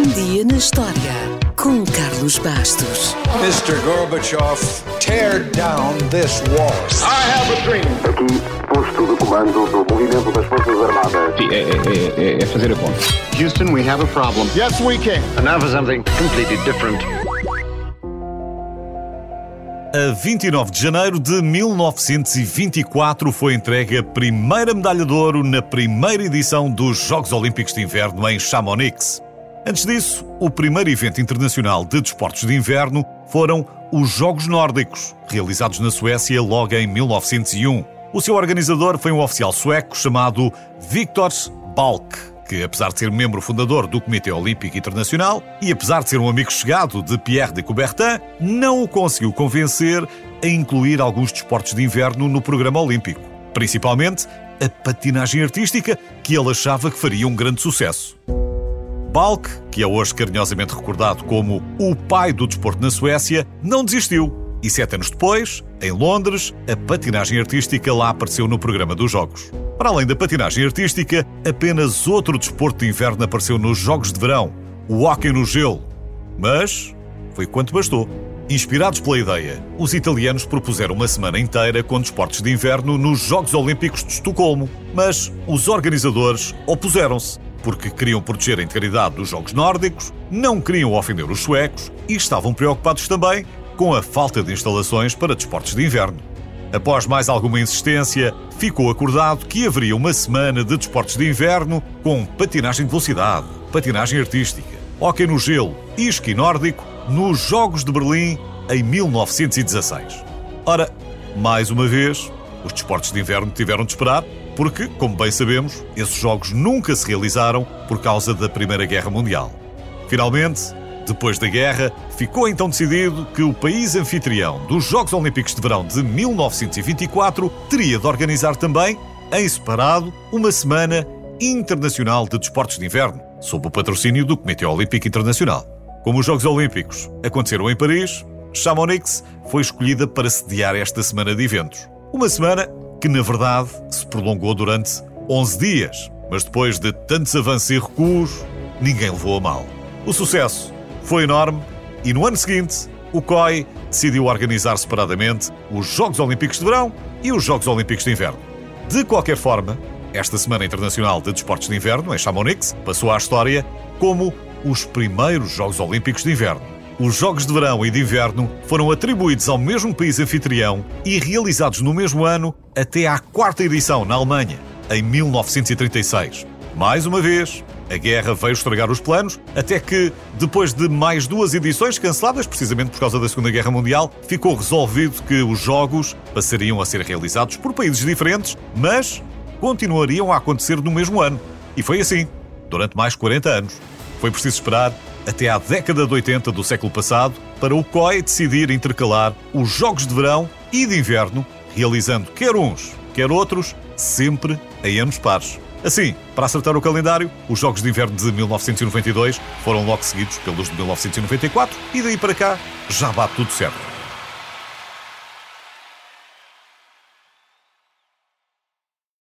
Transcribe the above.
Um dia na história com Carlos Bastos. Mr. Gorbachev, tear down this wall. I have a dream. Aqui, posto de comando do movimento das Forças Armadas. Sim, é, é, é, é fazer a conta. Houston, we have a problem. Yes, we can. And now for something completely different. A 29 de janeiro de 1924 foi entregue a primeira medalha de ouro na primeira edição dos Jogos Olímpicos de Inverno em Chamonix. Antes disso, o primeiro evento internacional de desportos de inverno foram os Jogos Nórdicos, realizados na Suécia logo em 1901. O seu organizador foi um oficial sueco chamado Viktor Balk, que apesar de ser membro fundador do Comitê Olímpico Internacional e apesar de ser um amigo chegado de Pierre de Coubertin, não o conseguiu convencer a incluir alguns desportos de inverno no programa olímpico, principalmente a patinagem artística, que ele achava que faria um grande sucesso. Balk, que é hoje carinhosamente recordado como o pai do desporto na Suécia, não desistiu. E sete anos depois, em Londres, a patinagem artística lá apareceu no programa dos Jogos. Para além da patinagem artística, apenas outro desporto de inverno apareceu nos Jogos de Verão, o hóquei no gelo. Mas foi quanto bastou. Inspirados pela ideia, os italianos propuseram uma semana inteira com desportos de inverno nos Jogos Olímpicos de Estocolmo. Mas os organizadores opuseram-se porque queriam proteger a integridade dos Jogos Nórdicos, não queriam ofender os suecos e estavam preocupados também com a falta de instalações para desportos de inverno. Após mais alguma insistência, ficou acordado que haveria uma semana de desportos de inverno com patinagem de velocidade, patinagem artística, hóquei no gelo e esqui nórdico nos Jogos de Berlim em 1916. Ora, mais uma vez, os desportos de inverno tiveram de esperar porque, como bem sabemos, esses jogos nunca se realizaram por causa da Primeira Guerra Mundial. Finalmente, depois da guerra, ficou então decidido que o país anfitrião dos Jogos Olímpicos de Verão de 1924 teria de organizar também, em separado, uma semana internacional de desportos de inverno, sob o patrocínio do Comitê Olímpico Internacional. Como os Jogos Olímpicos aconteceram em Paris, Chamonix foi escolhida para sediar esta semana de eventos. Uma semana que na verdade se prolongou durante 11 dias, mas depois de tantos avanços e recuos, ninguém levou a mal. O sucesso foi enorme e no ano seguinte o COI decidiu organizar separadamente os Jogos Olímpicos de Verão e os Jogos Olímpicos de Inverno. De qualquer forma, esta Semana Internacional de Desportos de Inverno, em Chamonix, passou à história como os primeiros Jogos Olímpicos de Inverno. Os Jogos de Verão e de Inverno foram atribuídos ao mesmo país anfitrião e realizados no mesmo ano até à quarta edição na Alemanha, em 1936. Mais uma vez, a guerra veio estragar os planos, até que, depois de mais duas edições canceladas, precisamente por causa da Segunda Guerra Mundial, ficou resolvido que os Jogos passariam a ser realizados por países diferentes, mas continuariam a acontecer no mesmo ano. E foi assim, durante mais 40 anos. Foi preciso esperar até à década de 80 do século passado para o COI decidir intercalar os Jogos de Verão e de Inverno, realizando quer uns, quer outros, sempre em anos pares. Assim, para acertar o calendário, os Jogos de Inverno de 1992 foram logo seguidos pelos de 1994 e daí para cá já bate tudo certo.